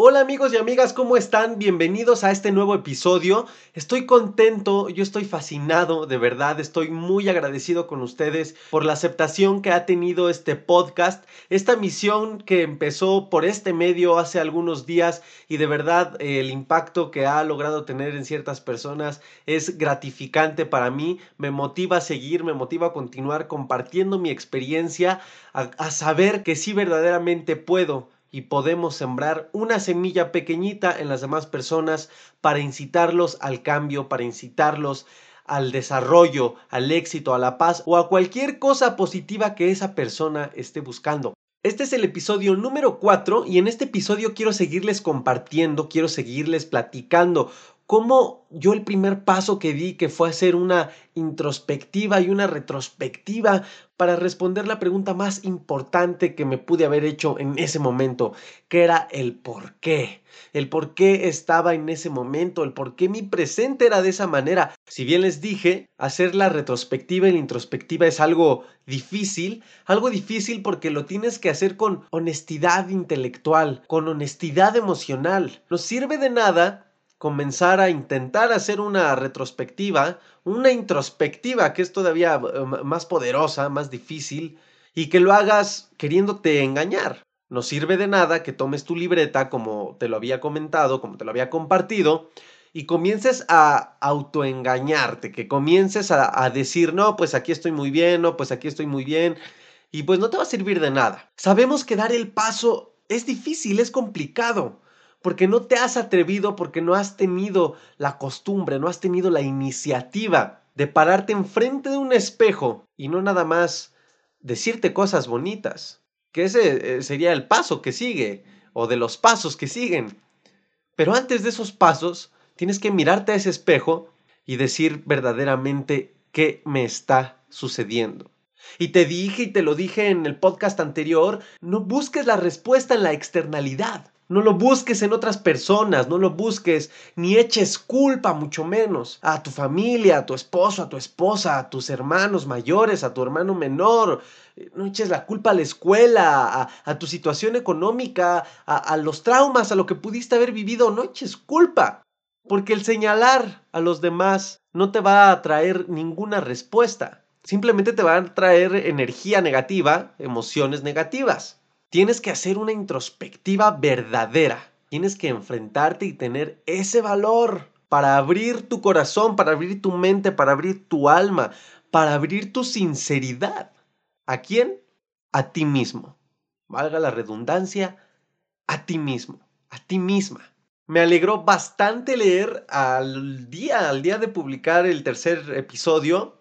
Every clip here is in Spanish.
Hola amigos y amigas, ¿cómo están? Bienvenidos a este nuevo episodio. Estoy contento, yo estoy fascinado, de verdad, estoy muy agradecido con ustedes por la aceptación que ha tenido este podcast, esta misión que empezó por este medio hace algunos días y de verdad el impacto que ha logrado tener en ciertas personas es gratificante para mí, me motiva a seguir, me motiva a continuar compartiendo mi experiencia, a, a saber que sí verdaderamente puedo y podemos sembrar una semilla pequeñita en las demás personas para incitarlos al cambio, para incitarlos al desarrollo, al éxito, a la paz o a cualquier cosa positiva que esa persona esté buscando. Este es el episodio número 4 y en este episodio quiero seguirles compartiendo, quiero seguirles platicando cómo yo el primer paso que di, que fue hacer una introspectiva y una retrospectiva para responder la pregunta más importante que me pude haber hecho en ese momento, que era el por qué. El por qué estaba en ese momento, el por qué mi presente era de esa manera. Si bien les dije, hacer la retrospectiva y la introspectiva es algo difícil, algo difícil porque lo tienes que hacer con honestidad intelectual, con honestidad emocional. No sirve de nada comenzar a intentar hacer una retrospectiva, una introspectiva que es todavía eh, más poderosa, más difícil, y que lo hagas queriéndote engañar. No sirve de nada que tomes tu libreta como te lo había comentado, como te lo había compartido, y comiences a autoengañarte, que comiences a, a decir, no, pues aquí estoy muy bien, no, pues aquí estoy muy bien, y pues no te va a servir de nada. Sabemos que dar el paso es difícil, es complicado porque no te has atrevido, porque no has tenido la costumbre, no has tenido la iniciativa de pararte enfrente de un espejo y no nada más decirte cosas bonitas, que ese eh, sería el paso que sigue o de los pasos que siguen. Pero antes de esos pasos, tienes que mirarte a ese espejo y decir verdaderamente qué me está sucediendo. Y te dije y te lo dije en el podcast anterior, no busques la respuesta en la externalidad. No lo busques en otras personas, no lo busques ni eches culpa, mucho menos, a tu familia, a tu esposo, a tu esposa, a tus hermanos mayores, a tu hermano menor. No eches la culpa a la escuela, a, tu situación económica, a, los traumas, a lo que pudiste haber vivido. No eches culpa, porque el señalar a los demás no te va a traer ninguna respuesta. Simplemente te va a traer energía negativa, emociones negativas. Tienes que hacer una introspectiva verdadera. Tienes que enfrentarte y tener ese valor para abrir tu corazón, para abrir tu mente, para abrir tu alma, para abrir tu sinceridad. ¿A quién? A ti mismo. Valga la redundancia, a ti mismo, a ti misma. Me alegró bastante leer al día, al día de publicar el tercer episodio,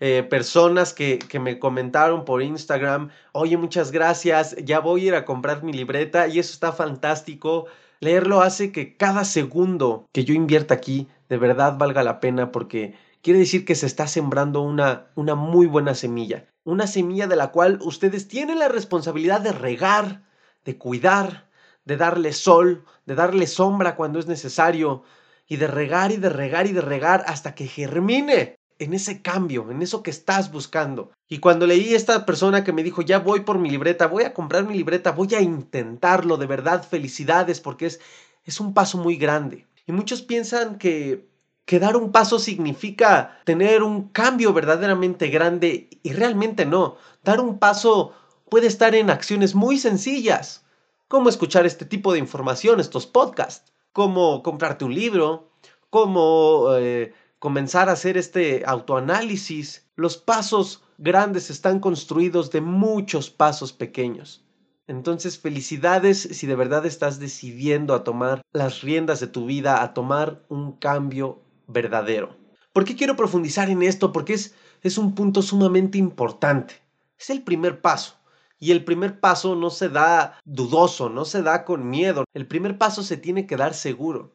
eh, personas que, que, me comentaron por Instagram, oye, muchas gracias, ya voy a ir a comprar mi libreta y eso está fantástico. Leerlo hace que cada segundo que yo invierta aquí de verdad valga la pena porque quiere decir que se está sembrando una, una muy buena semilla. Una semilla de la cual ustedes tienen la responsabilidad de regar, de cuidar, de darle sol, de darle sombra cuando es necesario, y de regar y de regar y de regar hasta que germine en ese cambio, en eso que estás buscando. Y cuando leí esta persona que me dijo, ya voy por mi libreta, voy a comprar mi libreta, voy a intentarlo, de verdad, felicidades, porque es, es un paso muy grande. Y muchos piensan que, que dar un paso significa tener un cambio verdaderamente grande y realmente no. Dar un paso puede estar en acciones muy sencillas, como escuchar este tipo de información, estos podcasts, como comprarte un libro, como... Eh, comenzar a hacer este autoanálisis. Los pasos grandes están construidos de muchos pasos pequeños. Entonces, felicidades si de verdad estás decidiendo a tomar las riendas de tu vida, a tomar un cambio verdadero. ¿Por qué quiero profundizar en esto? Porque es, es un punto sumamente importante. Es el primer paso. Y el primer paso no se da dudoso, no se da con miedo. El primer paso se tiene que dar seguro.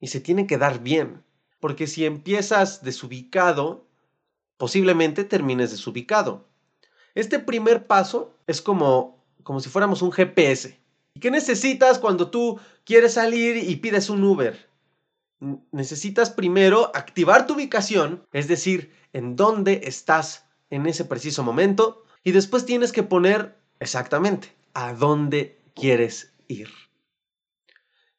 Y se tiene que dar bien. Porque si empiezas desubicado, posiblemente termines desubicado. Este primer paso es como, como si fuéramos un GPS. ¿Y qué necesitas cuando tú quieres salir y pides un Uber? Necesitas primero activar tu ubicación, es decir, en dónde estás en ese preciso momento, y después tienes que poner exactamente a dónde quieres ir.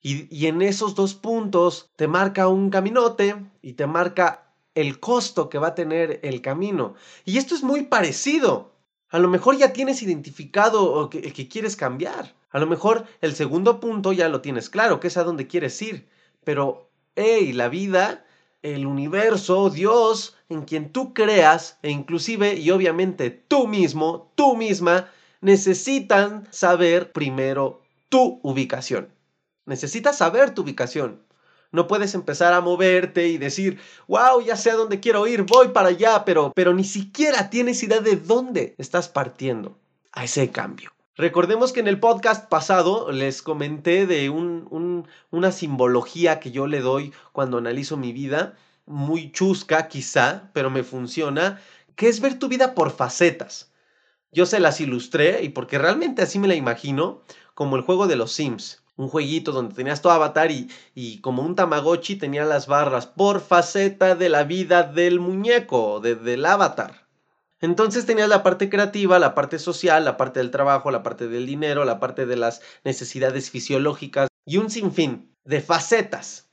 Y, en esos dos puntos te marca un caminote y te marca el costo que va a tener el camino. Y esto es muy parecido. A lo mejor ya tienes identificado el que quieres cambiar. A lo mejor el segundo punto ya lo tienes claro, que es a dónde quieres ir. Pero, hey, la vida, el universo, Dios, en quien tú creas, e inclusive y obviamente tú mismo, tú misma, necesitan saber primero tu ubicación. Necesitas saber tu ubicación. No puedes empezar a moverte y decir, wow, ya sé a dónde quiero ir, voy para allá, pero, pero ni siquiera tienes idea de dónde estás partiendo a ese cambio. Recordemos que en el podcast pasado les comenté de una simbología que yo le doy cuando analizo mi vida, muy chusca quizá, pero me funciona, que es ver tu vida por facetas. Yo se las ilustré y porque realmente así me la imagino, como el juego de los Sims un jueguito donde tenías tu avatar y, y, como un Tamagotchi tenía las barras por faceta de la vida del muñeco, del avatar. Entonces tenías la parte creativa, la parte social, la parte del trabajo, la parte del dinero, la parte de las necesidades fisiológicas y un sinfín de facetas.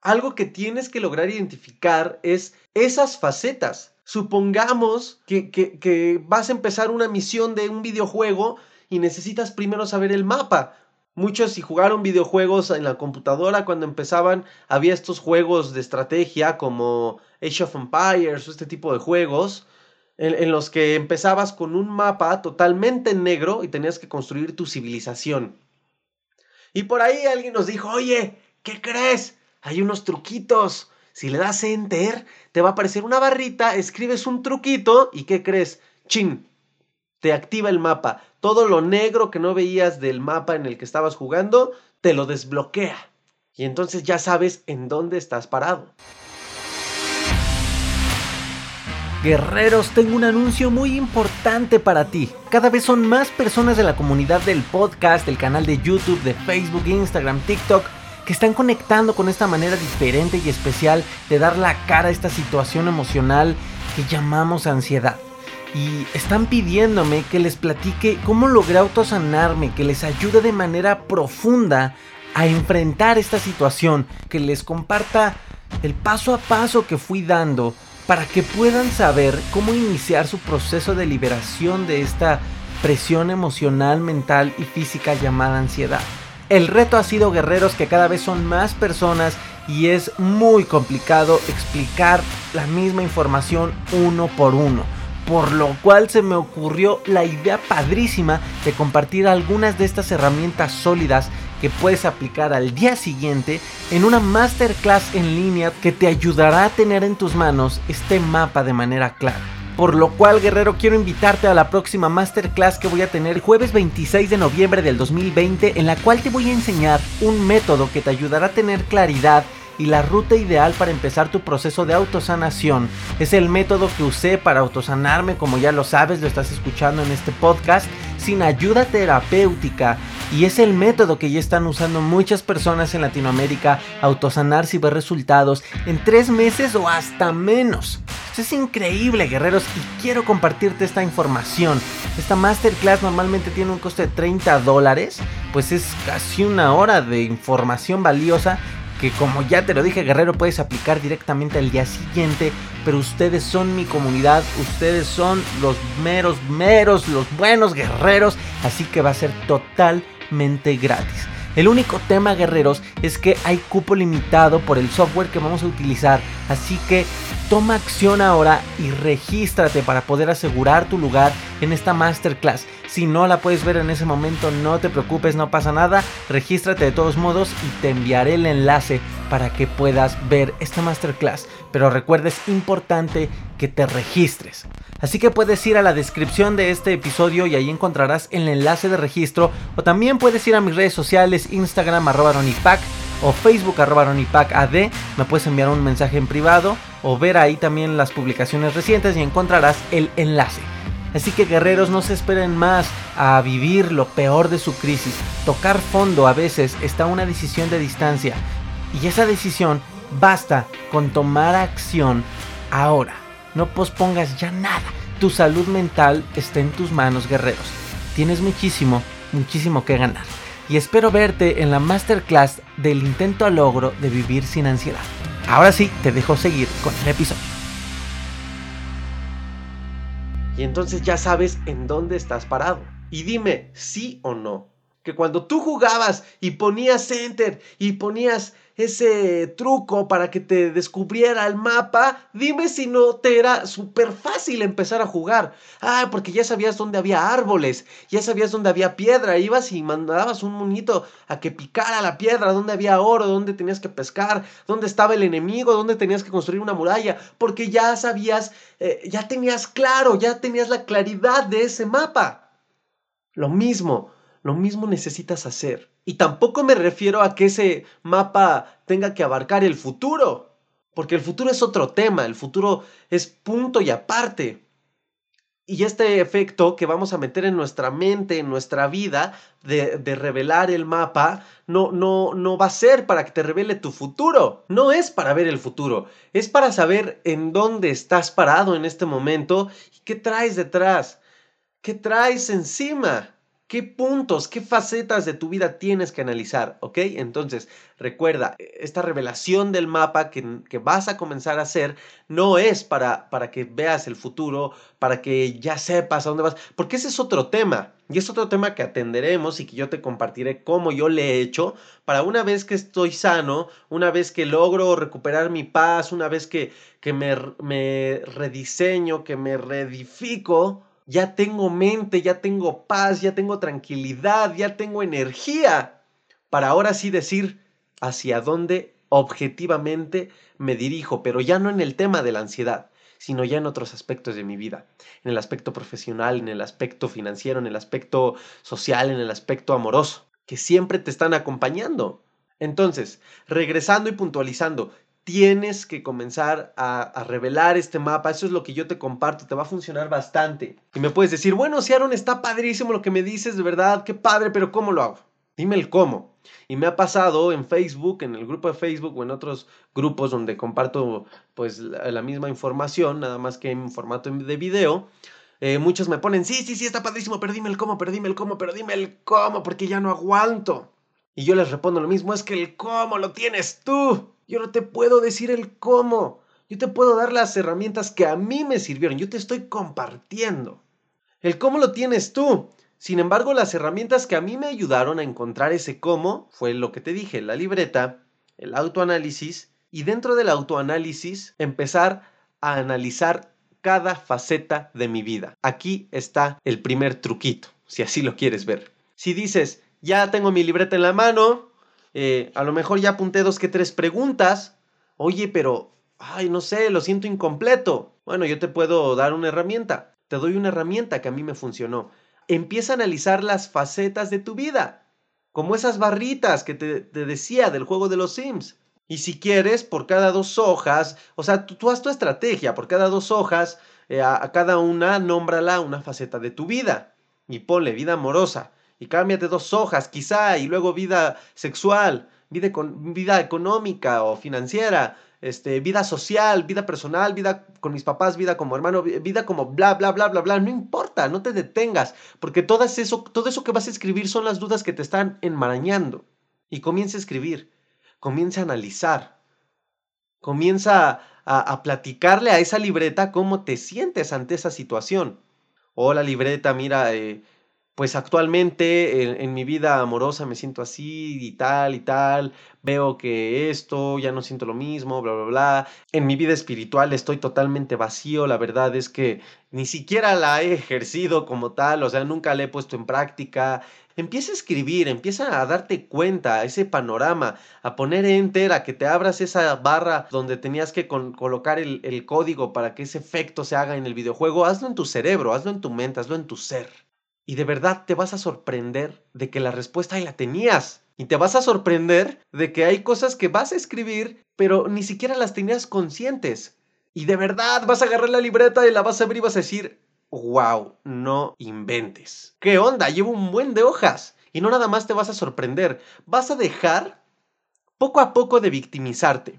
Algo que tienes que lograr identificar es esas facetas. Supongamos que, que, que vas a empezar una misión de un videojuego y necesitas primero saber el mapa Muchos si jugaron videojuegos en la computadora cuando empezaban, había estos juegos de estrategia como Age of Empires o este tipo de juegos, en, los que empezabas con un mapa totalmente negro y tenías que construir tu civilización. Y por ahí alguien nos dijo, oye, ¿qué crees? Hay unos truquitos. Si le das enter, te va a aparecer una barrita, escribes un truquito y ¿qué crees? Chin, te activa el mapa. Todo lo negro que no veías del mapa en el que estabas jugando, te lo desbloquea. Y entonces ya sabes en dónde estás parado. Guerreros, tengo un anuncio muy importante para ti. Cada vez son más personas de la comunidad del podcast, del canal de YouTube, de Facebook, Instagram, TikTok, que están conectando con esta manera diferente y especial de dar la cara a esta situación emocional que llamamos ansiedad y están pidiéndome que les platique cómo logré autosanarme, que les ayude de manera profunda a enfrentar esta situación, que les comparta el paso a paso que fui dando para que puedan saber cómo iniciar su proceso de liberación de esta presión emocional, mental y física llamada ansiedad. El reto ha sido guerreros que cada vez son más personas y es muy complicado explicar la misma información uno por uno por lo cual se me ocurrió la idea padrísima de compartir algunas de estas herramientas sólidas que puedes aplicar al día siguiente en una masterclass en línea que te ayudará a tener en tus manos este mapa de manera clara. Por lo cual, guerrero, quiero invitarte a la próxima masterclass que voy a tener jueves 26 de noviembre del 2020, en la cual te voy a enseñar un método que te ayudará a tener claridad y la ruta ideal para empezar tu proceso de autosanación. Es el método que usé para autosanarme, como ya lo sabes, lo estás escuchando en este podcast, sin ayuda terapéutica. Y es el método que ya están usando muchas personas en Latinoamérica, autosanarse y ver resultados en tres meses o hasta menos. Es increíble, guerreros, y quiero compartirte esta información. Esta masterclass normalmente tiene un coste de 30 dólares, pues es casi una hora de información valiosa que como ya te lo dije guerrero puedes aplicar directamente al día siguiente, pero ustedes son mi comunidad, ustedes son los meros, meros, los buenos guerreros, así que va a ser totalmente gratis. El único tema, guerreros, es que hay cupo limitado por el software que vamos a utilizar. Así que toma acción ahora y regístrate para poder asegurar tu lugar en esta masterclass. Si no la puedes ver en ese momento, no te preocupes, no pasa nada. Regístrate de todos modos y te enviaré el enlace para que puedas ver esta masterclass. Pero recuerda, es importante que te registres. Así que puedes ir a la descripción de este episodio y ahí encontrarás el enlace de registro. O también puedes ir a mis redes sociales, Instagram arroba ronipac o Facebook arroba ronipacad. Me puedes enviar un mensaje en privado o ver ahí también las publicaciones recientes y encontrarás el enlace. Así que guerreros no se esperen más a vivir lo peor de su crisis. Tocar fondo a veces está una decisión de distancia y esa decisión basta con tomar acción ahora. No pospongas ya nada. Tu salud mental está en tus manos, guerreros. Tienes muchísimo, muchísimo que ganar. Y espero verte en la masterclass del intento a logro de vivir sin ansiedad. Ahora sí, te dejo seguir con el episodio. Y entonces ya sabes en dónde estás parado. Y dime sí o no. Que cuando tú jugabas y ponías enter y ponías ese truco para que te descubriera el mapa, dime si no te era súper fácil empezar a jugar. Ah, porque ya sabías dónde había árboles, ya sabías dónde había piedra, ibas y mandabas un monito a que picara la piedra, dónde había oro, dónde tenías que pescar, dónde estaba el enemigo, dónde tenías que construir una muralla, porque ya sabías, eh, ya tenías claro, ya tenías la claridad de ese mapa. Lo mismo, lo mismo necesitas hacer. Y tampoco me refiero a que ese mapa tenga que abarcar el futuro, porque el futuro es otro tema, el futuro es punto y aparte. Y este efecto que vamos a meter en nuestra mente, en nuestra vida, de, revelar el mapa, no, no, no va a ser para que te revele tu futuro. No es para ver el futuro, es para saber en dónde estás parado en este momento y qué traes detrás, qué traes encima. ¿Qué puntos, qué facetas de tu vida tienes que analizar? ¿Ok? Entonces, recuerda, esta revelación del mapa que, que, vas a comenzar a hacer no es para, para que veas el futuro, para que ya sepas a dónde vas, porque ese es otro tema. Y es otro tema que atenderemos y que yo te compartiré cómo yo le he hecho para una vez que estoy sano, una vez que logro recuperar mi paz, una vez que, que me, me rediseño, que me reedifico ya tengo mente, ya tengo paz, ya tengo tranquilidad, ya tengo energía para ahora sí decir hacia dónde objetivamente me dirijo, pero ya no en el tema de la ansiedad, sino ya en otros aspectos de mi vida, en el aspecto profesional, en el aspecto financiero, en el aspecto social, en el aspecto amoroso, que siempre te están acompañando. Entonces, regresando y puntualizando, tienes que comenzar a, revelar este mapa. Eso es lo que yo te comparto. Te va a funcionar bastante. Y me puedes decir, bueno, si Aaron está padrísimo lo que me dices, de verdad, qué padre, pero ¿cómo lo hago? Dime el cómo. Y me ha pasado en Facebook, en el grupo de Facebook o en otros grupos donde comparto pues la, misma información, nada más que en formato de video. Eh, muchos me ponen, sí, sí, sí, está padrísimo, pero dime el cómo, pero dime el cómo, pero dime el cómo, porque ya no aguanto. Y yo les respondo lo mismo, es que el cómo lo tienes tú. Yo no te puedo decir el cómo. Yo te puedo dar las herramientas que a mí me sirvieron. Yo te estoy compartiendo. El cómo lo tienes tú. Sin embargo, las herramientas que a mí me ayudaron a encontrar ese cómo fue lo que te dije, la libreta, el autoanálisis y dentro del autoanálisis empezar a analizar cada faceta de mi vida. Aquí está el primer truquito, si así lo quieres ver. Si dices, ya tengo mi libreta en la mano, eh, a lo mejor ya apunté dos que tres preguntas. Oye, pero, ay, no sé, lo siento incompleto. Bueno, yo te puedo dar una herramienta. Te doy una herramienta que a mí me funcionó. Empieza a analizar las facetas de tu vida, como esas barritas que te, decía del juego de los Sims. Y si quieres, por cada dos hojas, o sea, tú, haz tu estrategia, por cada dos hojas, eh, a, a cada una, nómbrala una faceta de tu vida. Y ponle vida amorosa, y cámbiate dos hojas, quizá, y luego vida sexual, vida, vida económica o financiera, este, vida social, vida personal, vida con mis papás, vida como hermano, vida como bla, bla, bla, bla, bla. No importa, no te detengas, porque todo eso, todo eso que vas a escribir son las dudas que te están enmarañando. Y comienza a escribir, comienza a analizar, comienza a, platicarle a esa libreta cómo te sientes ante esa situación. Hola libreta, mira, eh, pues actualmente en, mi vida amorosa me siento así y tal y tal, veo que esto ya no siento lo mismo, bla, bla, bla. En mi vida espiritual estoy totalmente vacío, la verdad es que ni siquiera la he ejercido como tal, o sea, nunca la he puesto en práctica. Empieza a escribir, empieza a darte cuenta, ese panorama, a poner enter, a que te abras esa barra donde tenías que colocar el, el código para que ese efecto se haga en el videojuego. Hazlo en tu cerebro, hazlo en tu mente, hazlo en tu ser. Y de verdad te vas a sorprender de que la respuesta ahí la tenías. Y te vas a sorprender de que hay cosas que vas a escribir, pero ni siquiera las tenías conscientes. Y de verdad vas a agarrar la libreta y la vas a abrir y vas a decir, wow, no inventes. ¿Qué onda? Llevo un buen de hojas. Y no nada más te vas a sorprender, vas a dejar poco a poco de victimizarte.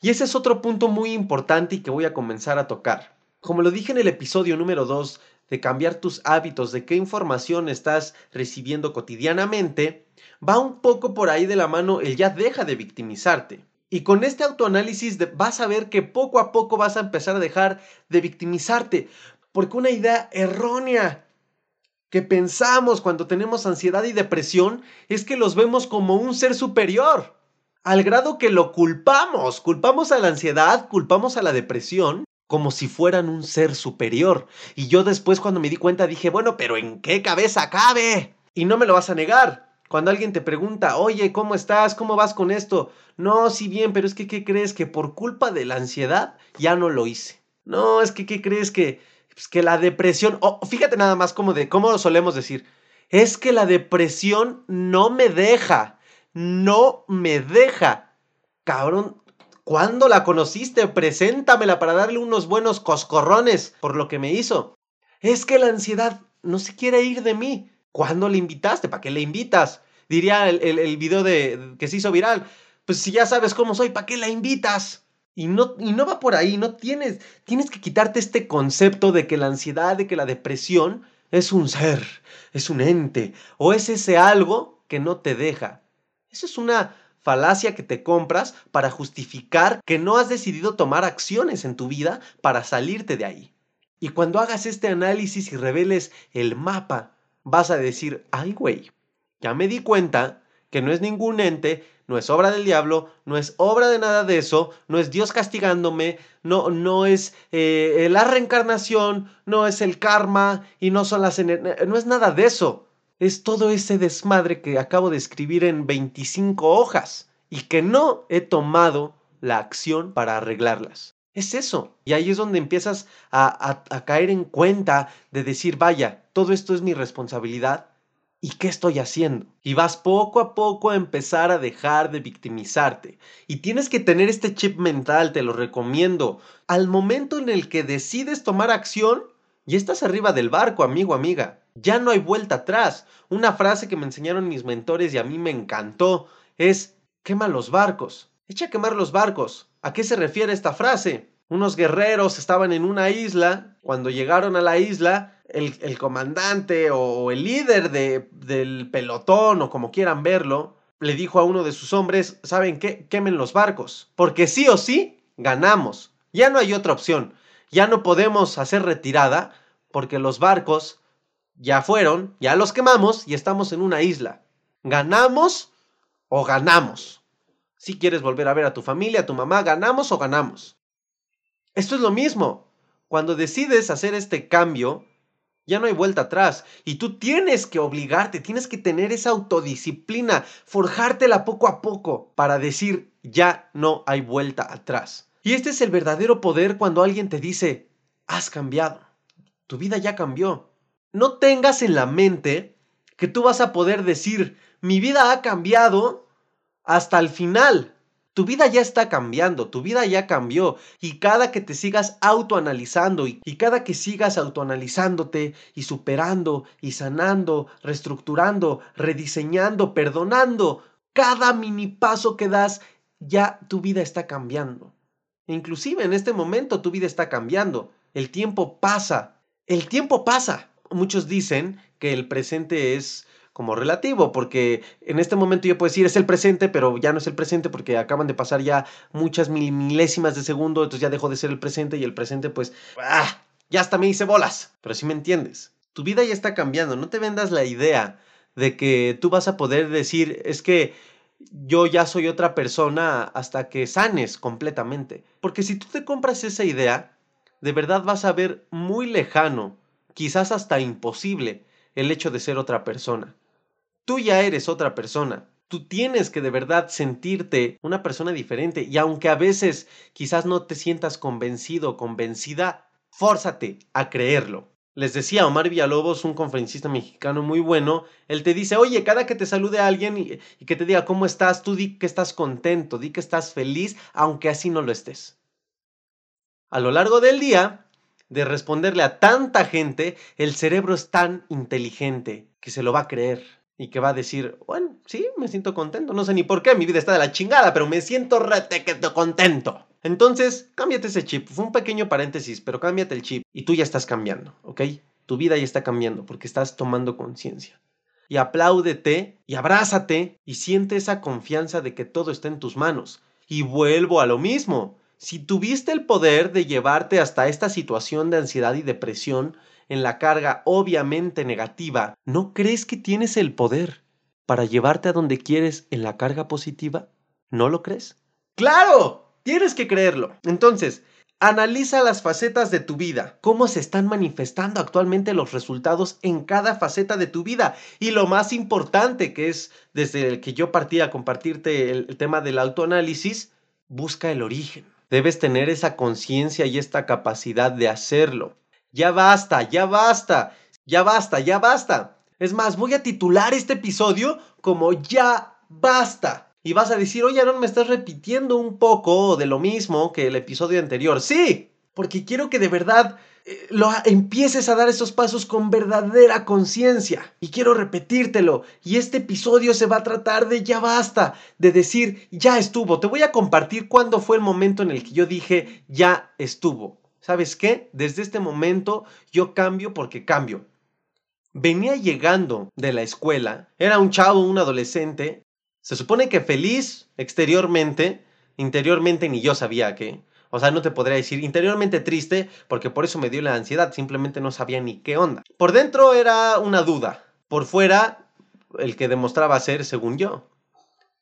Y ese es otro punto muy importante y que voy a comenzar a tocar. Como lo dije en el episodio número 2 de cambiar tus hábitos, de qué información estás recibiendo cotidianamente, va un poco por ahí de la mano el ya deja de victimizarte. Y con este autoanálisis vas a ver que poco a poco vas a empezar a dejar de victimizarte. Porque una idea errónea que pensamos cuando tenemos ansiedad y depresión es que los vemos como un ser superior. Al grado que lo culpamos. Culpamos a la ansiedad, culpamos a la depresión como si fueran un ser superior. Y yo después cuando me di cuenta dije, bueno, pero ¿en qué cabeza cabe? Y no me lo vas a negar. Cuando alguien te pregunta, oye, ¿cómo estás? ¿Cómo vas con esto? No, sí bien, pero es que, ¿qué crees? Que por culpa de la ansiedad ya no lo hice. No, es que, ¿qué crees? Que, pues, que la depresión, oh, fíjate nada más como de, cómo lo solemos decir. Es que la depresión no me deja. No me deja. Cabrón, ¿cuándo la conociste? Preséntamela para darle unos buenos coscorrones por lo que me hizo. Es que la ansiedad no se quiere ir de mí. ¿Cuándo le invitaste? ¿Para qué le invitas? Diría el, el, video de, que se hizo viral. Pues si ya sabes cómo soy, ¿para qué la invitas? Y no, y no va por ahí, no tienes, tienes que quitarte este concepto de que la ansiedad, de que la depresión es un ser, es un ente, o es ese algo que no te deja. Eso es una falacia que te compras para justificar que no has decidido tomar acciones en tu vida para salirte de ahí. Y cuando hagas este análisis y reveles el mapa vas a decir, ay güey, ya me di cuenta que no es ningún ente, no es obra del diablo, no es obra de nada de eso, no es Dios castigándome, no, no es eh, la reencarnación, no es el karma y no son las no es nada de eso. Es todo ese desmadre que acabo de escribir en 25 hojas y que no he tomado la acción para arreglarlas. Es eso. Y ahí es donde empiezas a, caer en cuenta de decir, vaya, todo esto es mi responsabilidad. ¿Y qué estoy haciendo? Y vas poco a poco a empezar a dejar de victimizarte. Y tienes que tener este chip mental, te lo recomiendo. Al momento en el que decides tomar acción, ya estás arriba del barco, amigo, amiga. Ya no hay vuelta atrás. Una frase que me enseñaron mis mentores y a mí me encantó es, quema los barcos. Echa a quemar los barcos. ¿A qué se refiere esta frase? Unos guerreros estaban en una isla. Cuando llegaron a la isla, el, comandante o el líder de, del pelotón o como quieran verlo, le dijo a uno de sus hombres, ¿saben qué? Quemen los barcos. Porque sí o sí, ganamos. Ya no hay otra opción. Ya no podemos hacer retirada porque los barcos ya fueron, ya los quemamos y estamos en una isla. ¿Ganamos o ganamos? Si quieres volver a ver a tu familia, a tu mamá, ganamos o ganamos. Esto es lo mismo. Cuando decides hacer este cambio, ya no hay vuelta atrás. Y tú tienes que obligarte, tienes que tener esa autodisciplina, forjártela poco a poco para decir, ya no hay vuelta atrás. Y este es el verdadero poder cuando alguien te dice, has cambiado, tu vida ya cambió. No tengas en la mente que tú vas a poder decir, mi vida ha cambiado hasta el final. Tu vida ya está cambiando, tu vida ya cambió y cada que te sigas autoanalizando y, y cada que sigas autoanalizándote y superando y sanando, reestructurando, rediseñando, perdonando, cada mini paso que das, ya tu vida está cambiando. Inclusive en este momento tu vida está cambiando. El tiempo pasa. El tiempo pasa. Muchos dicen que el presente es como relativo, porque en este momento yo puedo decir es el presente, pero ya no es el presente porque acaban de pasar ya muchas milésimas de segundo, entonces ya dejó de ser el presente y el presente pues, ¡ah! ya hasta me hice bolas, pero si me entiendes. Tu vida ya está cambiando, no te vendas la idea de que tú vas a poder decir es que yo ya soy otra persona hasta que sanes completamente. Porque si tú te compras esa idea, de verdad vas a ver muy lejano, quizás hasta imposible, el hecho de ser otra persona. Tú ya eres otra persona. Tú tienes que de verdad sentirte una persona diferente y aunque a veces quizás no te sientas convencido o convencida, fórzate a creerlo. Les decía Omar Villalobos, un conferencista mexicano muy bueno, él te dice, oye, cada que te salude alguien y, y, que te diga cómo estás, tú di que estás contento, di que estás feliz, aunque así no lo estés. A lo largo del día, de responderle a tanta gente, el cerebro es tan inteligente que se lo va a creer y que va a decir, bueno, sí, me siento contento, no sé ni por qué, mi vida está de la chingada, pero me siento retequeto contento. Entonces, cámbiate ese chip. Fue un pequeño paréntesis, pero cámbiate el chip y tú ya estás cambiando, ¿ok? Tu vida ya está cambiando porque estás tomando conciencia. y apláudete y abrázate y siente esa confianza de que todo está en tus manos. Y vuelvo a lo mismo. Si tuviste el poder de llevarte hasta esta situación de ansiedad y depresión en la carga obviamente negativa, ¿no crees que tienes el poder para llevarte a donde quieres en la carga positiva? ¿No lo crees? Claro, tienes que creerlo. Entonces, Analiza las facetas de tu vida, cómo se están manifestando actualmente los resultados en cada faceta de tu vida. Y lo más importante, que es desde el que yo partí a compartirte el, el tema del autoanálisis, busca el origen. Debes tener esa conciencia y esta capacidad de hacerlo. Ya basta, ya basta, ya basta, ya basta. Es más, voy a titular este episodio como Ya basta y vas a decir, oye, Aaron, me estás repitiendo un poco de lo mismo que el episodio anterior. Sí, porque quiero que de verdad eh, lo empieces a dar esos pasos con verdadera conciencia. Y quiero repetírtelo. Y este episodio se va a tratar de ya basta, de decir ya estuvo. Te voy a compartir cuándo fue el momento en el que yo dije ya estuvo. ¿Sabes qué? Desde este momento yo cambio porque cambio. Venía llegando de la escuela, era un chavo, un adolescente, se supone que feliz exteriormente, interiormente ni yo sabía qué. O sea, no te podría decir interiormente triste porque por eso me dio la ansiedad, simplemente no sabía ni qué onda. Por dentro era una duda, por fuera el que demostraba ser según yo.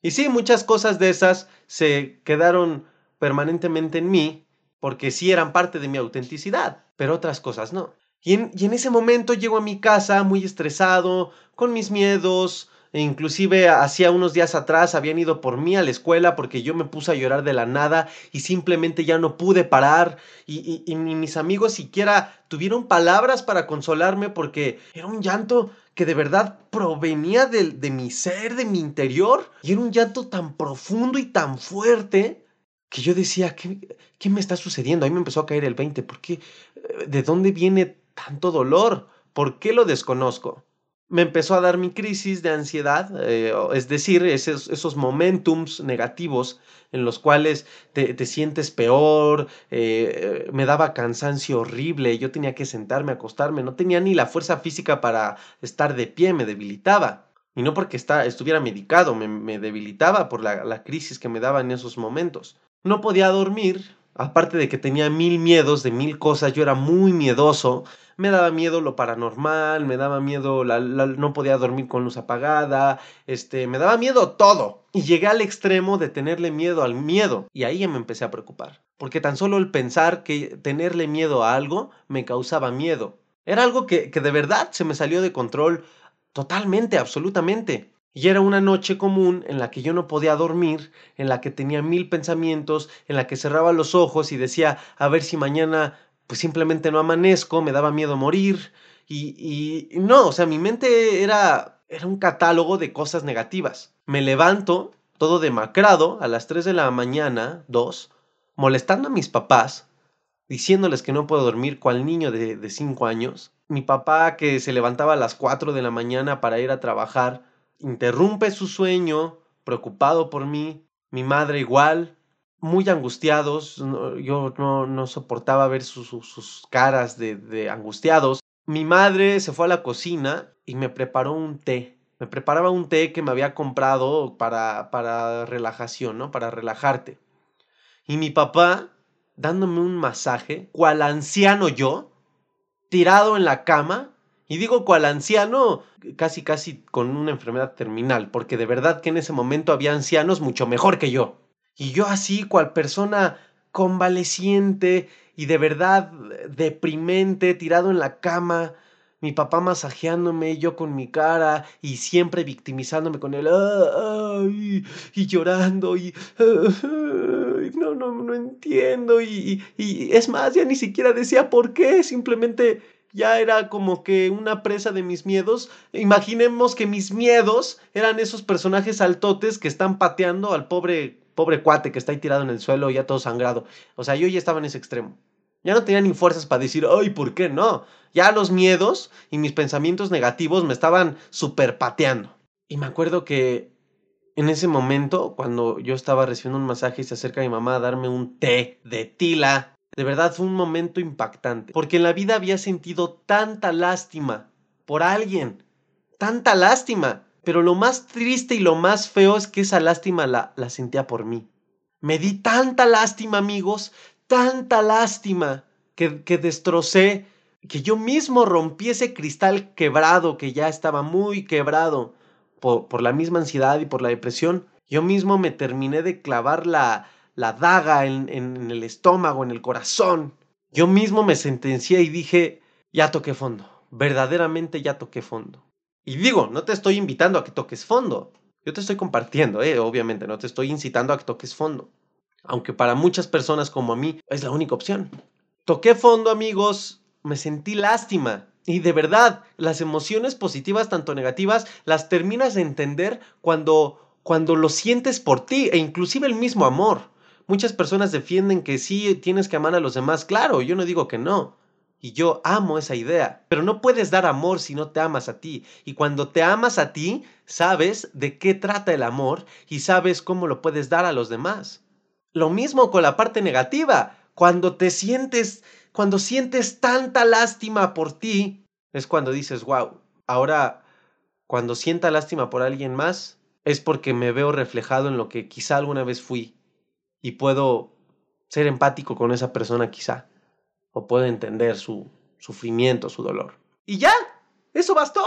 Y sí, muchas cosas de esas se quedaron permanentemente en mí porque sí eran parte de mi autenticidad, pero otras cosas no. Y en, y en ese momento llego a mi casa muy estresado, con mis miedos, inclusive hacía unos días atrás habían ido por mí a la escuela porque yo me puse a llorar de la nada y simplemente ya no pude parar y, ni mis amigos siquiera tuvieron palabras para consolarme porque era un llanto que de verdad provenía de, de mi ser, de mi interior y era un llanto tan profundo y tan fuerte que yo decía, ¿qué, ¿qué, me está sucediendo? Ahí me empezó a caer el 20. ¿Por qué? ¿De dónde viene tanto dolor? ¿Por qué lo desconozco? Me empezó a dar mi crisis de ansiedad, eh, es decir, esos, esos, momentums negativos en los cuales te, sientes peor, eh, me daba cansancio horrible, yo tenía que sentarme, acostarme, no tenía ni la fuerza física para estar de pie, me debilitaba. Y no porque estuviera medicado, me, debilitaba por la, la crisis que me daba en esos momentos. No podía dormir, aparte de que tenía mil miedos de mil cosas, yo era muy miedoso, me daba miedo lo paranormal, me daba miedo, la, no podía dormir con luz apagada, este, me daba miedo todo. Y llegué al extremo de tenerle miedo al miedo. Y ahí ya me empecé a preocupar. Porque tan solo el pensar que tenerle miedo a algo me causaba miedo. Era algo que, que de verdad se me salió de control totalmente, absolutamente. Y era una noche común en la que yo no podía dormir, en la que tenía mil pensamientos, en la que cerraba los ojos y decía, a ver si mañana pues simplemente no amanezco, me daba miedo morir y, y no, o sea, mi mente era, era un catálogo de cosas negativas. Me levanto todo demacrado a las 3 de la mañana, 2, molestando a mis papás, diciéndoles que no puedo dormir cual niño de 5 años. Mi papá que se levantaba a las 4 de la mañana para ir a trabajar, interrumpe su sueño, preocupado por mí. Mi madre igual, muy angustiados, yo no, no soportaba ver sus, caras de, de, angustiados. Mi madre se fue a la cocina y me preparó un té. Me preparaba un té que me había comprado para, para relajación, ¿no? Para relajarte. Y mi papá dándome un masaje, cual anciano yo, tirado en la cama, y digo cual anciano, casi casi con una enfermedad terminal, porque de verdad que en ese momento había ancianos mucho mejor que yo. Y yo así, cual persona convaleciente y de verdad deprimente, tirado en la cama, mi papá masajeándome, yo con mi cara y siempre victimizándome con él, y llorando y no, no, no entiendo y, y, es más, ya ni siquiera decía por qué, simplemente ya era como que una presa de mis miedos. Imaginemos que mis miedos eran esos personajes altotes que están pateando al pobre pobre cuate que está ahí tirado en el suelo, ya todo sangrado. O sea, yo ya estaba en ese extremo. Ya no tenía ni fuerzas para decir, ay, ¿por qué no? Ya los miedos y mis pensamientos negativos me estaban super pateando. Y me acuerdo que en ese momento, cuando yo estaba recibiendo un masaje y se acerca mi mamá a darme un té de tila, de verdad fue un momento impactante. Porque en la vida había sentido tanta lástima por alguien tanta lástima. Pero lo más triste y lo más feo es que esa lástima la, sentía por mí. Me di tanta lástima, amigos, tanta lástima, que, destrocé, que yo mismo rompí ese cristal quebrado, que ya estaba muy quebrado por, la misma ansiedad y por la depresión. Yo mismo me terminé de clavar la, daga en el estómago, en el corazón. Yo mismo me sentencié y dije, ya toqué fondo, verdaderamente ya toqué fondo. Y digo, no te estoy invitando a que toques fondo, yo te estoy compartiendo, eh, obviamente, no te estoy incitando a que toques fondo. Aunque para muchas personas como a mí es la única opción. Toqué fondo, amigos, me sentí lástima. Y de verdad, las emociones positivas, tanto negativas, las terminas de entender cuando, cuando lo sientes por ti e inclusive el mismo amor. Muchas personas defienden que sí tienes que amar a los demás. Claro, yo no digo que no. Y yo amo esa idea. Pero no puedes dar amor si no te amas a ti. Y cuando te amas a ti, sabes de qué trata el amor y sabes cómo lo puedes dar a los demás. Lo mismo con la parte negativa. Cuando te sientes, cuando sientes tanta lástima por ti, es cuando dices, wow, ahora cuando sienta lástima por alguien más, es porque me veo reflejado en lo que quizá alguna vez fui y puedo ser empático con esa persona quizá, o puedo entender su sufrimiento, su dolor. Y ya, eso bastó.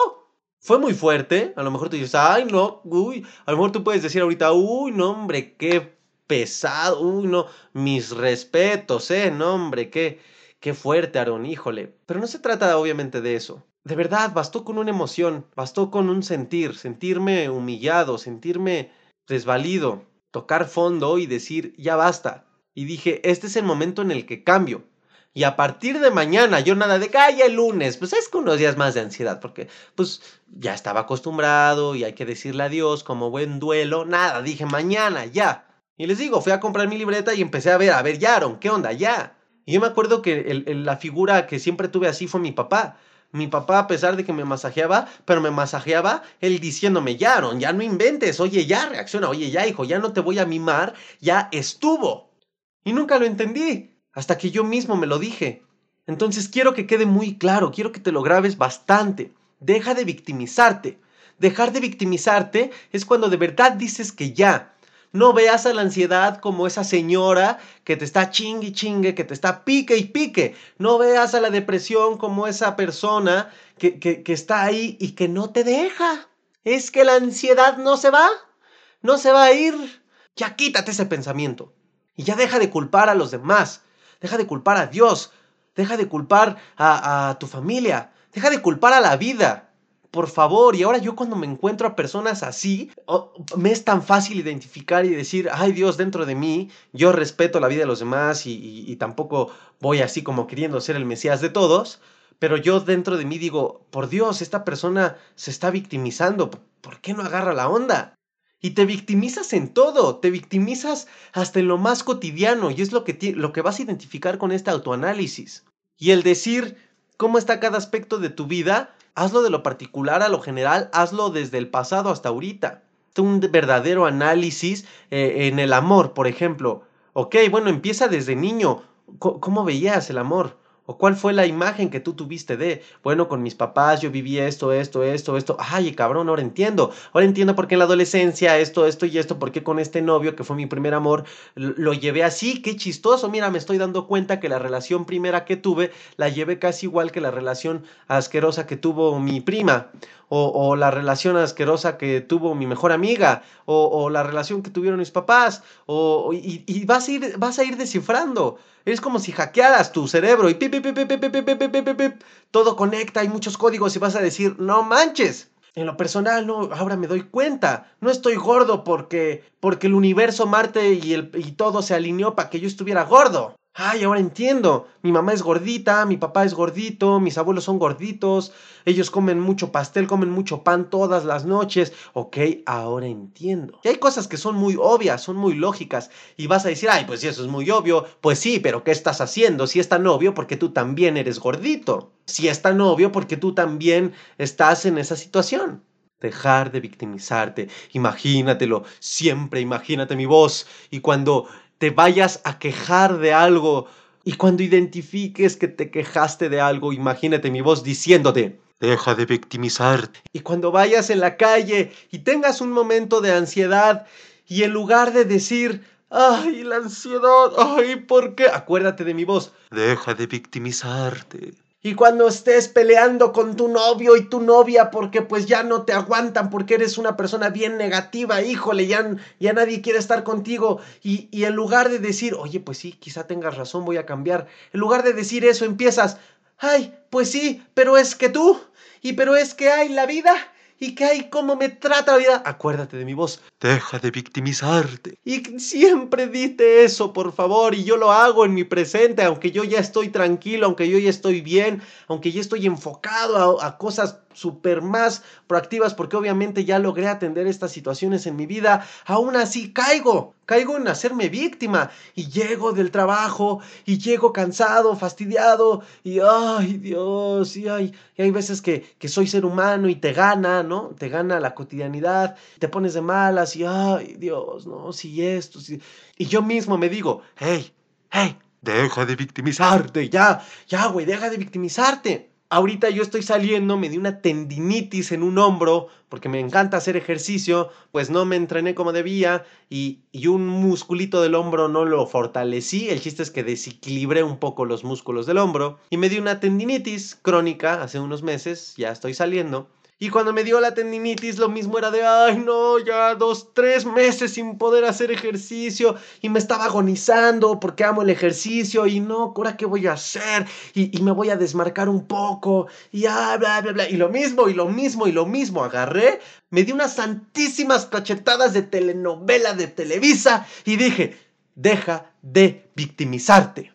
Fue muy fuerte, a lo mejor tú dices, ay no, uy, a lo mejor tú puedes decir ahorita, uy, no hombre, qué pesado, uy, no, mis respetos, eh, no hombre, qué, qué fuerte, Aaron, híjole. Pero no se trata obviamente de eso. De verdad, bastó con una emoción, bastó con un sentir, sentirme humillado, sentirme desvalido, tocar fondo y decir, ya basta. Y dije, este es el momento en el que cambio. Y a partir de mañana, yo nada de que el lunes, pues es con unos días más de ansiedad, porque pues ya estaba acostumbrado y hay que decirle adiós como buen duelo. Nada, dije mañana, ya. Y les digo, fui a comprar mi libreta y empecé a ver, a ver, Yaron, ¿qué onda? Ya. Y yo me acuerdo que la figura que siempre tuve así fue mi papá. Mi papá, a pesar de que me masajeaba, pero me masajeaba él diciéndome, ya, Aaron, ya no inventes, oye, ya reacciona, oye, ya, hijo, ya no te voy a mimar, ya estuvo. Y nunca lo entendí, hasta que yo mismo me lo dije. Entonces quiero que quede muy claro, quiero que te lo grabes bastante. Deja de victimizarte. Dejar de victimizarte es cuando de verdad dices que ya, no veas a la ansiedad como esa señora que te está chingue y chingue, que te está pique y pique. No veas a la depresión como esa persona que, que, que está ahí y que no te deja. Es que la ansiedad no se va. No se va a ir. Ya quítate ese pensamiento. Y ya deja de culpar a los demás. Deja de culpar a Dios. Deja de culpar a, tu familia. Deja de culpar a la vida por favor. Y ahora yo cuando me encuentro a personas así, me es tan fácil identificar y decir, ay Dios, dentro de mí, yo respeto la vida de los demás y, tampoco voy así como queriendo ser el Mesías de todos. Pero yo dentro de mí digo, por Dios, esta persona se está victimizando. ¿Por qué no agarra la onda? Y te victimizas en todo, te victimizas hasta en lo más cotidiano y es lo que, lo que vas a identificar con este autoanálisis. Y el decir cómo está cada aspecto de tu vida Hazlo de lo particular a lo general, hazlo desde el pasado hasta ahorita. Un verdadero análisis eh, en el amor, por ejemplo. Ok, bueno, empieza desde niño. ¿Cómo veías el amor? ¿O cuál fue la imagen que tú tuviste de, bueno, con mis papás yo viví esto, esto, esto, esto? Ay, cabrón, ahora entiendo. Ahora entiendo por qué en la adolescencia esto, esto y esto, por qué con este novio que fue mi primer amor lo llevé así. Qué chistoso. Mira, me estoy dando cuenta que la relación primera que tuve la llevé casi igual que la relación asquerosa que tuvo mi prima o, la relación asquerosa que tuvo mi mejor amiga, o, la relación que tuvieron mis papás, o, y, vas, a ir, vas a ir descifrando. Es como si hackearas tu cerebro y todo conecta, hay muchos códigos y vas a decir, no manches. En lo personal, no, ahora me doy cuenta. No estoy gordo porque, porque el universo, Marte y, el, y todo se alineó para que yo estuviera gordo. Ay, ahora entiendo. Mi mamá es gordita, mi papá es gordito, mis abuelos son gorditos, ellos comen mucho pastel, comen mucho pan todas las noches. Ok, ahora entiendo. Y hay cosas que son muy obvias, son muy lógicas. Y vas a decir, ay, pues si eso es muy obvio. Pues sí, pero ¿qué estás haciendo? Si es tan obvio porque tú también eres gordito. Si es tan obvio porque tú también estás en esa situación. Dejar de victimizarte. Imagínatelo, siempre imagínate mi voz. Y cuando te vayas a quejar de algo y cuando identifiques que te quejaste de algo, imagínate mi voz diciéndote, Deja de victimizarte. Y cuando vayas en la calle y tengas un momento de ansiedad y en lugar de decir, ay, la ansiedad, ay, ¿por qué? Acuérdate de mi voz. Deja de victimizarte. Y cuando estés peleando con tu novio y tu novia porque pues ya no te aguantan porque eres una persona bien negativa, híjole, ya, ya nadie quiere estar contigo. Y, y en lugar de decir, oye, pues sí, quizá tengas razón, voy a cambiar. En lugar de decir eso, empiezas, ay, pues sí, pero es que tú, y pero es que hay la vida, y que hay cómo me trata la vida. Acuérdate de mi voz. Deja de victimizarte. Y siempre dite eso, por favor, y yo lo hago en mi presente, aunque yo ya estoy tranquilo, aunque yo ya estoy bien, aunque ya estoy enfocado a, cosas súper más proactivas porque obviamente ya logré atender estas situaciones en mi vida, aún así caigo, caigo en hacerme víctima y llego del trabajo y llego cansado, fastidiado y ay Dios, y, ay, y hay veces que, que soy ser humano y te gana, Te gana la cotidianidad, te pones de malas y ay Dios, ¿no? Si esto, si... Y yo mismo me digo, hey, hey, deja de victimizarte, ya, ya, güey, deja de victimizarte. Ahorita yo estoy saliendo, me di una tendinitis en un hombro porque me encanta hacer ejercicio, pues no me entrené como debía y, y, un musculito del hombro no lo fortalecí. El chiste es que desequilibré un poco los músculos del hombro y me di una tendinitis crónica hace unos meses, ya estoy saliendo. Y cuando me dio la tendinitis, lo mismo era de, ay, no, ya dos, tres meses sin poder hacer ejercicio. Y me estaba agonizando porque amo el ejercicio. Y no, ahora qué voy a hacer. Y, y me voy a desmarcar un poco. Y ah, bla, bla, bla. Y lo mismo, y lo mismo, y lo mismo. Agarré, me di unas santísimas cachetadas de telenovela de Televisa. Y dije, deja de victimizarte.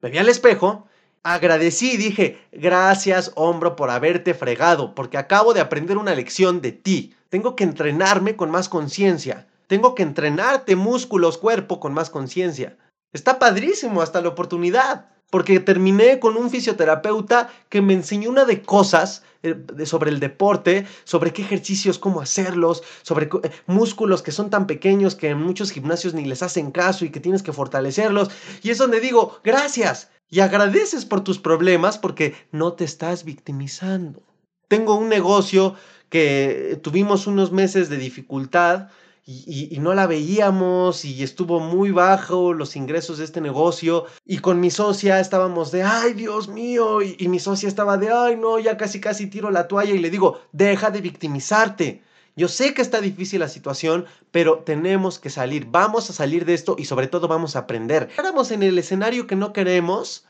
Me vi al espejo Agradecí y dije, gracias hombro por haberte fregado, porque acabo de aprender una lección de ti. Tengo que entrenarme con más conciencia. Tengo que entrenarte músculos, cuerpo con más conciencia. Está padrísimo hasta la oportunidad, porque terminé con un fisioterapeuta que me enseñó una de cosas eh, sobre el deporte, sobre qué ejercicios, cómo hacerlos, sobre eh, músculos que son tan pequeños que en muchos gimnasios ni les hacen caso y que tienes que fortalecerlos. Y es donde digo, gracias, y agradeces por tus problemas porque no te estás victimizando. Tengo un negocio que tuvimos unos meses de dificultad y, no la veíamos y estuvo muy bajo los ingresos de este negocio y con mi socia estábamos de, ay Dios mío, y, y mi socia estaba de, ay no, ya casi casi tiro la toalla y le digo, deja de victimizarte. Yo sé que está difícil la situación, pero tenemos que salir. Vamos a salir de esto y sobre todo vamos a aprender. Estamos en el escenario que no queremos.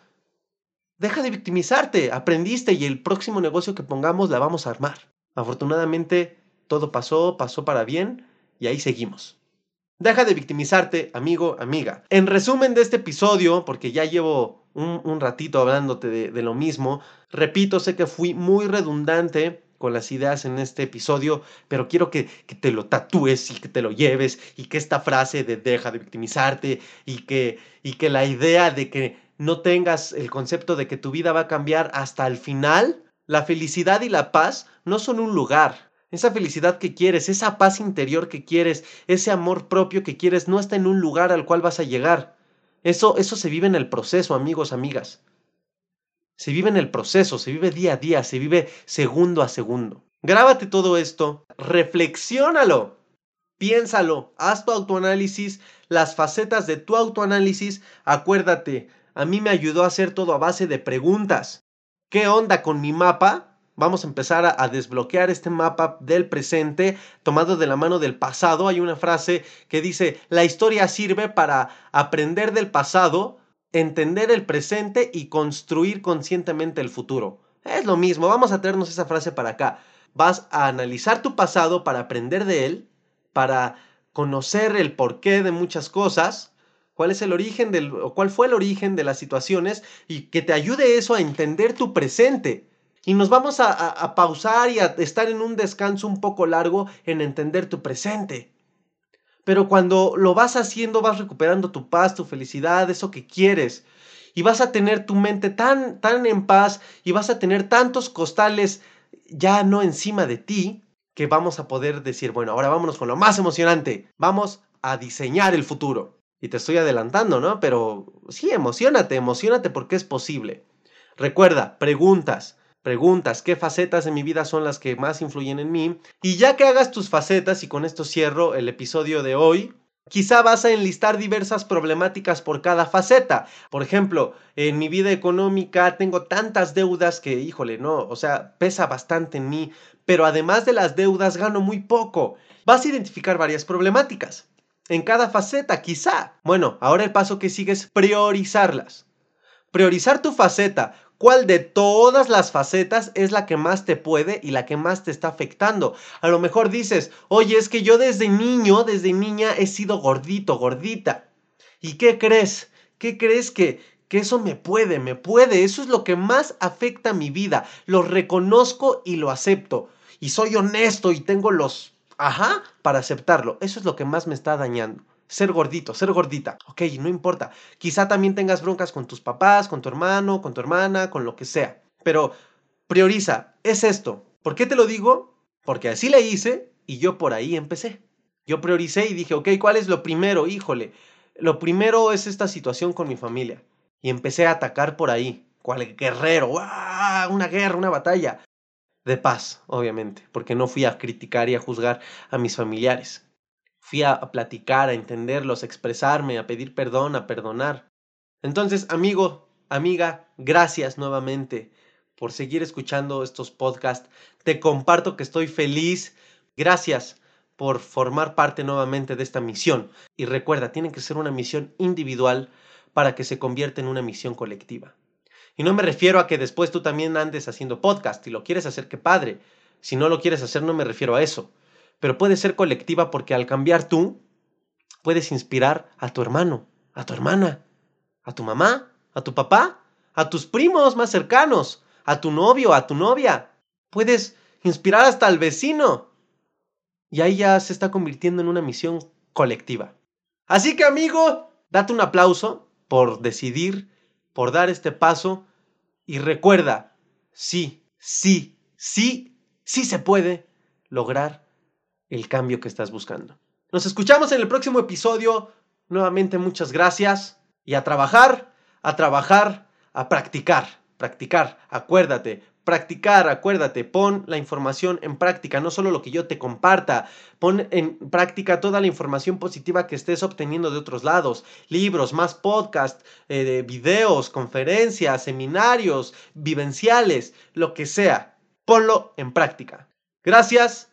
Deja de victimizarte. Aprendiste y el próximo negocio que pongamos la vamos a armar. Afortunadamente todo pasó, pasó para bien y ahí seguimos. Deja de victimizarte, amigo, amiga. En resumen de este episodio, porque ya llevo un, ratito hablándote de lo mismo, repito, sé que fui muy redundante con las ideas en este episodio, pero quiero que, te lo tatúes y que te lo lleves y que esta frase de deja de victimizarte y que, y que la idea de que no tengas el concepto de que tu vida va a cambiar hasta el final, la felicidad y la paz no son un lugar. Esa felicidad que quieres, esa paz interior que quieres, ese amor propio que quieres, no está en un lugar al cual vas a llegar. Eso, eso se vive en el proceso, amigos, amigas. Se vive en el proceso, se vive día a día, se vive segundo a segundo. Grábate todo esto, reflexiónalo, piénsalo, haz tu autoanálisis, las facetas de tu autoanálisis. Acuérdate, a mí me ayudó a hacer todo a base de preguntas. ¿Qué onda con mi mapa? Vamos a empezar a, a, desbloquear este mapa del presente tomado de la mano del pasado. Hay una frase que dice, la historia sirve para aprender del pasado entender el presente y construir conscientemente el futuro. Es lo mismo, vamos a traernos esa frase para acá. Vas a analizar tu pasado para aprender de él, para conocer el porqué de muchas cosas, cuál es el origen del o cuál fue el origen de las situaciones y que te ayude eso a entender tu presente. Y nos vamos a, a, a pausar y a estar en un descanso un poco largo en entender tu presente. Pero cuando lo vas haciendo, vas recuperando tu paz, tu felicidad, eso que quieres. Y vas a tener tu mente tan, tan en paz y vas a tener tantos costales ya no encima de ti que vamos a poder decir, bueno, ahora vámonos con lo más emocionante. Vamos a diseñar el futuro. Y te estoy adelantando, ¿no? Pero sí, emocionate, emocionate porque es posible. Recuerda, preguntas. Preguntas qué facetas de mi vida son las que más influyen en mí. Y ya que hagas tus facetas, y con esto cierro el episodio de hoy, Quizá vas a enlistar diversas problemáticas por cada faceta. Por ejemplo, en mi vida económica tengo tantas deudas que, híjole, no, o sea, pesa bastante en mí, pero además de las deudas gano muy poco. Vas a identificar varias problemáticas. En cada faceta, quizá. Bueno, ahora el paso que sigue es priorizarlas. Priorizar tu faceta cuál de todas las facetas es la que más te puede y la que más te está afectando. A lo mejor dices, oye, es que yo desde niño, desde niña he sido gordito, gordita. ¿Y qué crees? ¿Qué crees que, que eso me puede, me puede? Eso es lo que más afecta a mi vida. Lo reconozco y lo acepto. Y soy honesto y tengo los, ajá, para aceptarlo. Eso es lo que más me está dañando ser gordito, ser gordita. Ok, no importa. Quizá también tengas broncas con tus papás, con tu hermano, con tu hermana, con lo que sea. Pero prioriza, es esto. ¿Por qué te lo digo? Porque así le hice y yo por ahí empecé. Yo prioricé y dije, ok, ¿cuál es lo primero? Híjole, lo primero es esta situación con mi familia. Y empecé a atacar por ahí. ¿Cuál guerrero? Una guerra, una batalla. De paz, obviamente, porque no fui a criticar y a juzgar a mis familiares. A, platicar, a entenderlos, a expresarme, a pedir perdón, a perdonar. Entonces, amigo, amiga, gracias nuevamente por seguir escuchando estos podcasts. Te comparto que estoy feliz. Gracias por formar parte nuevamente de esta misión. Y recuerda, tiene que ser una misión individual para que se convierta en una misión colectiva. Y no me refiero a que después tú también andes haciendo podcast y lo quieres hacer, que padre. Si no lo quieres hacer, no me refiero a eso pero puede ser colectiva porque al cambiar tú, puedes inspirar a tu hermano, a tu hermana, a tu mamá, a tu papá, a tus primos más cercanos, a tu novio, a tu novia. Puedes inspirar hasta al vecino. Y ahí ya se está convirtiendo en una misión colectiva. Así que amigo, date un aplauso por decidir, por dar este paso y recuerda, sí, sí, sí, sí se puede lograr el cambio que estás buscando. Nos escuchamos en el próximo episodio. Nuevamente muchas gracias. Y a trabajar, a trabajar, a practicar, practicar, acuérdate, practicar, acuérdate, pon la información en práctica, no solo lo que yo te comparta, pon en práctica toda la información positiva que estés obteniendo de otros lados, libros, más podcasts, eh, videos, conferencias, seminarios, vivenciales, lo que sea, ponlo en práctica. Gracias